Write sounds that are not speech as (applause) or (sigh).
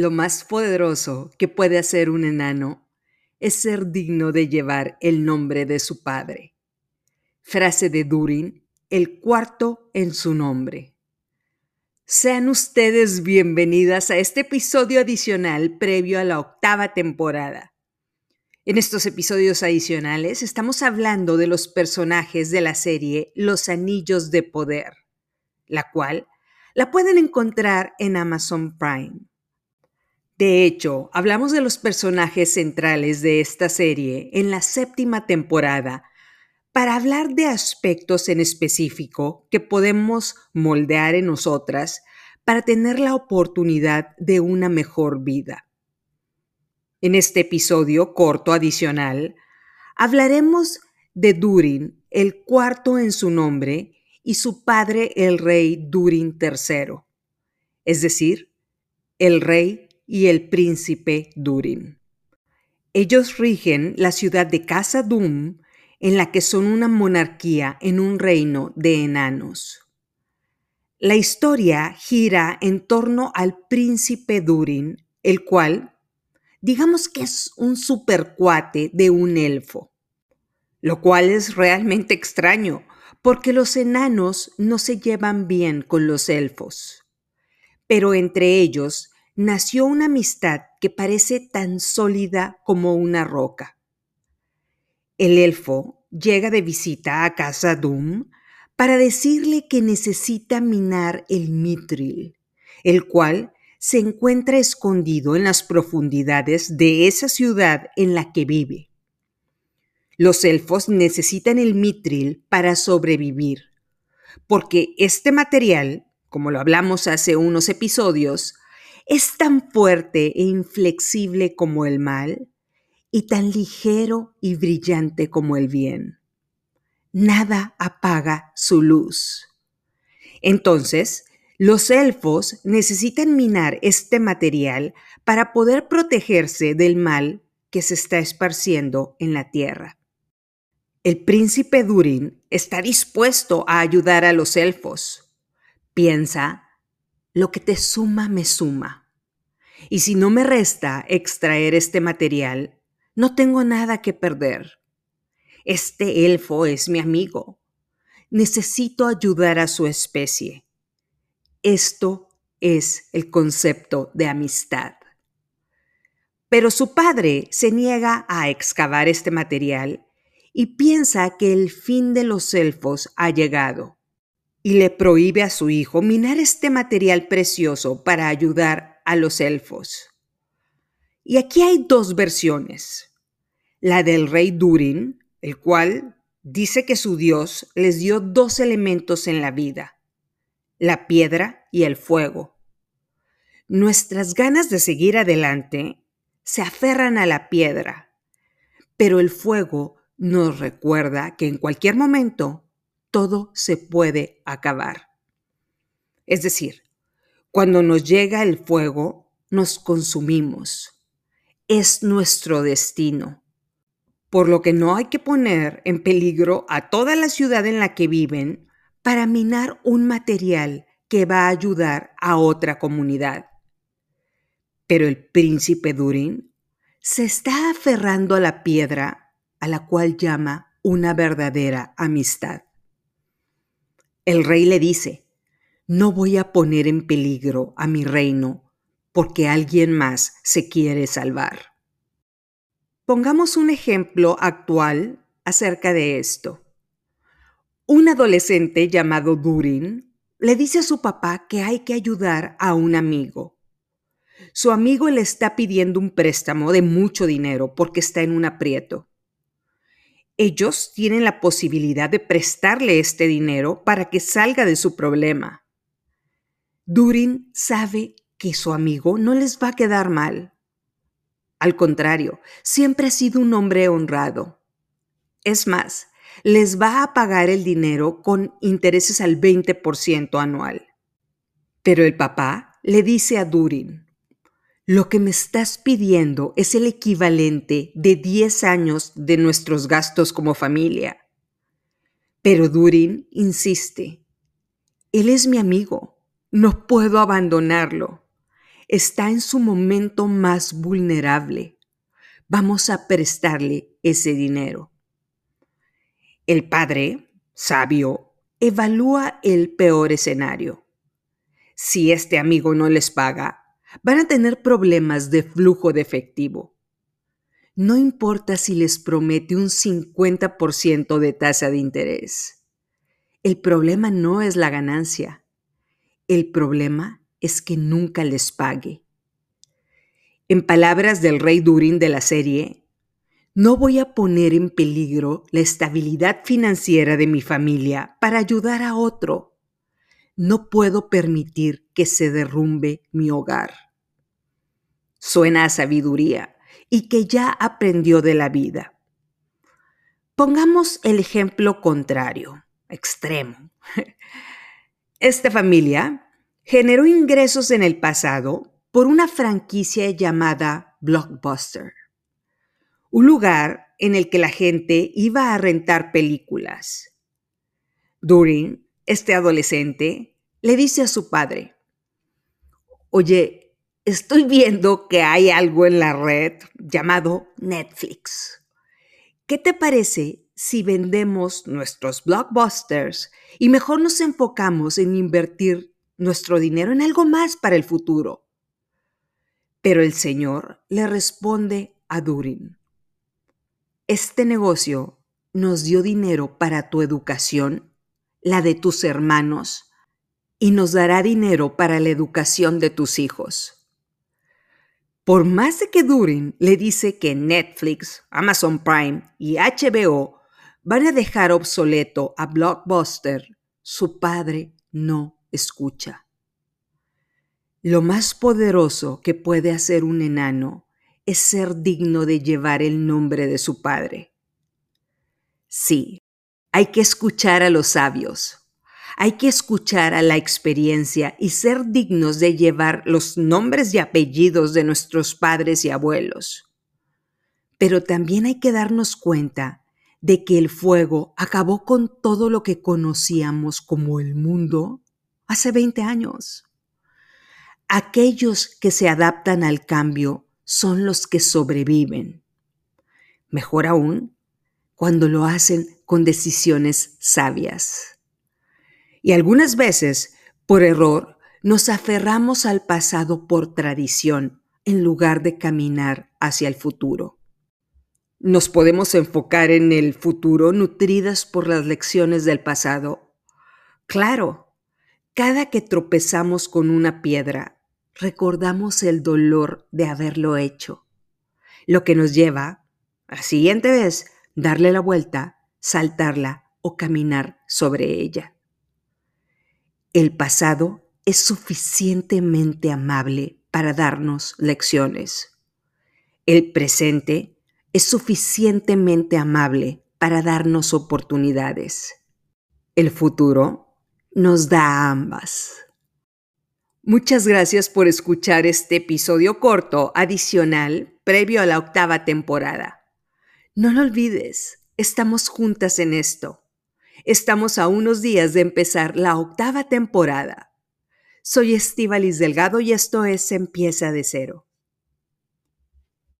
Lo más poderoso que puede hacer un enano es ser digno de llevar el nombre de su padre. Frase de Durin, el cuarto en su nombre. Sean ustedes bienvenidas a este episodio adicional previo a la octava temporada. En estos episodios adicionales estamos hablando de los personajes de la serie Los Anillos de Poder, la cual la pueden encontrar en Amazon Prime. De hecho, hablamos de los personajes centrales de esta serie en la séptima temporada para hablar de aspectos en específico que podemos moldear en nosotras para tener la oportunidad de una mejor vida. En este episodio corto adicional, hablaremos de Durin, el cuarto en su nombre, y su padre el rey Durin III, es decir, el rey y el príncipe Durin. Ellos rigen la ciudad de Casa Dum, en la que son una monarquía en un reino de enanos. La historia gira en torno al príncipe Durin, el cual, digamos que es un supercuate de un elfo, lo cual es realmente extraño, porque los enanos no se llevan bien con los elfos. Pero entre ellos nació una amistad que parece tan sólida como una roca. El elfo llega de visita a casa Doom para decirle que necesita minar el mitril, el cual se encuentra escondido en las profundidades de esa ciudad en la que vive. Los elfos necesitan el mitril para sobrevivir, porque este material, como lo hablamos hace unos episodios, es tan fuerte e inflexible como el mal y tan ligero y brillante como el bien. Nada apaga su luz. Entonces, los elfos necesitan minar este material para poder protegerse del mal que se está esparciendo en la tierra. El príncipe Durin está dispuesto a ayudar a los elfos. Piensa, lo que te suma me suma. Y si no me resta extraer este material, no tengo nada que perder. Este elfo es mi amigo. Necesito ayudar a su especie. Esto es el concepto de amistad. Pero su padre se niega a excavar este material y piensa que el fin de los elfos ha llegado y le prohíbe a su hijo minar este material precioso para ayudar a los elfos. Y aquí hay dos versiones. La del rey Durin, el cual dice que su dios les dio dos elementos en la vida, la piedra y el fuego. Nuestras ganas de seguir adelante se aferran a la piedra, pero el fuego nos recuerda que en cualquier momento todo se puede acabar. Es decir, cuando nos llega el fuego, nos consumimos. Es nuestro destino. Por lo que no hay que poner en peligro a toda la ciudad en la que viven para minar un material que va a ayudar a otra comunidad. Pero el príncipe Durin se está aferrando a la piedra a la cual llama una verdadera amistad. El rey le dice, no voy a poner en peligro a mi reino porque alguien más se quiere salvar. Pongamos un ejemplo actual acerca de esto. Un adolescente llamado Durin le dice a su papá que hay que ayudar a un amigo. Su amigo le está pidiendo un préstamo de mucho dinero porque está en un aprieto. Ellos tienen la posibilidad de prestarle este dinero para que salga de su problema. Durin sabe que su amigo no les va a quedar mal. Al contrario, siempre ha sido un hombre honrado. Es más, les va a pagar el dinero con intereses al 20% anual. Pero el papá le dice a Durin, lo que me estás pidiendo es el equivalente de 10 años de nuestros gastos como familia. Pero Durin insiste, él es mi amigo. No puedo abandonarlo. está en su momento más vulnerable. Vamos a prestarle ese dinero. El padre, sabio, evalúa el peor escenario. Si este amigo no les paga, van a tener problemas de flujo de efectivo. No importa si les promete un 50% de tasa de interés. El problema no es la ganancia. El problema es que nunca les pague. En palabras del rey Durin de la serie, no voy a poner en peligro la estabilidad financiera de mi familia para ayudar a otro. No puedo permitir que se derrumbe mi hogar. Suena a sabiduría y que ya aprendió de la vida. Pongamos el ejemplo contrario, extremo. (laughs) Esta familia generó ingresos en el pasado por una franquicia llamada Blockbuster, un lugar en el que la gente iba a rentar películas. Durin, este adolescente, le dice a su padre, Oye, estoy viendo que hay algo en la red llamado Netflix. ¿Qué te parece si vendemos nuestros blockbusters y mejor nos enfocamos en invertir nuestro dinero en algo más para el futuro? Pero el Señor le responde a Durin, este negocio nos dio dinero para tu educación, la de tus hermanos, y nos dará dinero para la educación de tus hijos. Por más de que Durin le dice que Netflix, Amazon Prime y HBO van a dejar obsoleto a Blockbuster, su padre no escucha. Lo más poderoso que puede hacer un enano es ser digno de llevar el nombre de su padre. Sí, hay que escuchar a los sabios, hay que escuchar a la experiencia y ser dignos de llevar los nombres y apellidos de nuestros padres y abuelos. Pero también hay que darnos cuenta de que el fuego acabó con todo lo que conocíamos como el mundo hace 20 años. Aquellos que se adaptan al cambio son los que sobreviven. Mejor aún, cuando lo hacen con decisiones sabias. Y algunas veces, por error, nos aferramos al pasado por tradición en lugar de caminar hacia el futuro. Nos podemos enfocar en el futuro nutridas por las lecciones del pasado. Claro, cada que tropezamos con una piedra, recordamos el dolor de haberlo hecho, lo que nos lleva, a siguiente vez, darle la vuelta, saltarla o caminar sobre ella. El pasado es suficientemente amable para darnos lecciones. El presente es suficientemente amable para darnos oportunidades. El futuro nos da ambas. Muchas gracias por escuchar este episodio corto adicional previo a la octava temporada. No lo olvides, estamos juntas en esto. Estamos a unos días de empezar la octava temporada. Soy Estivalis Delgado y esto es Empieza de Cero.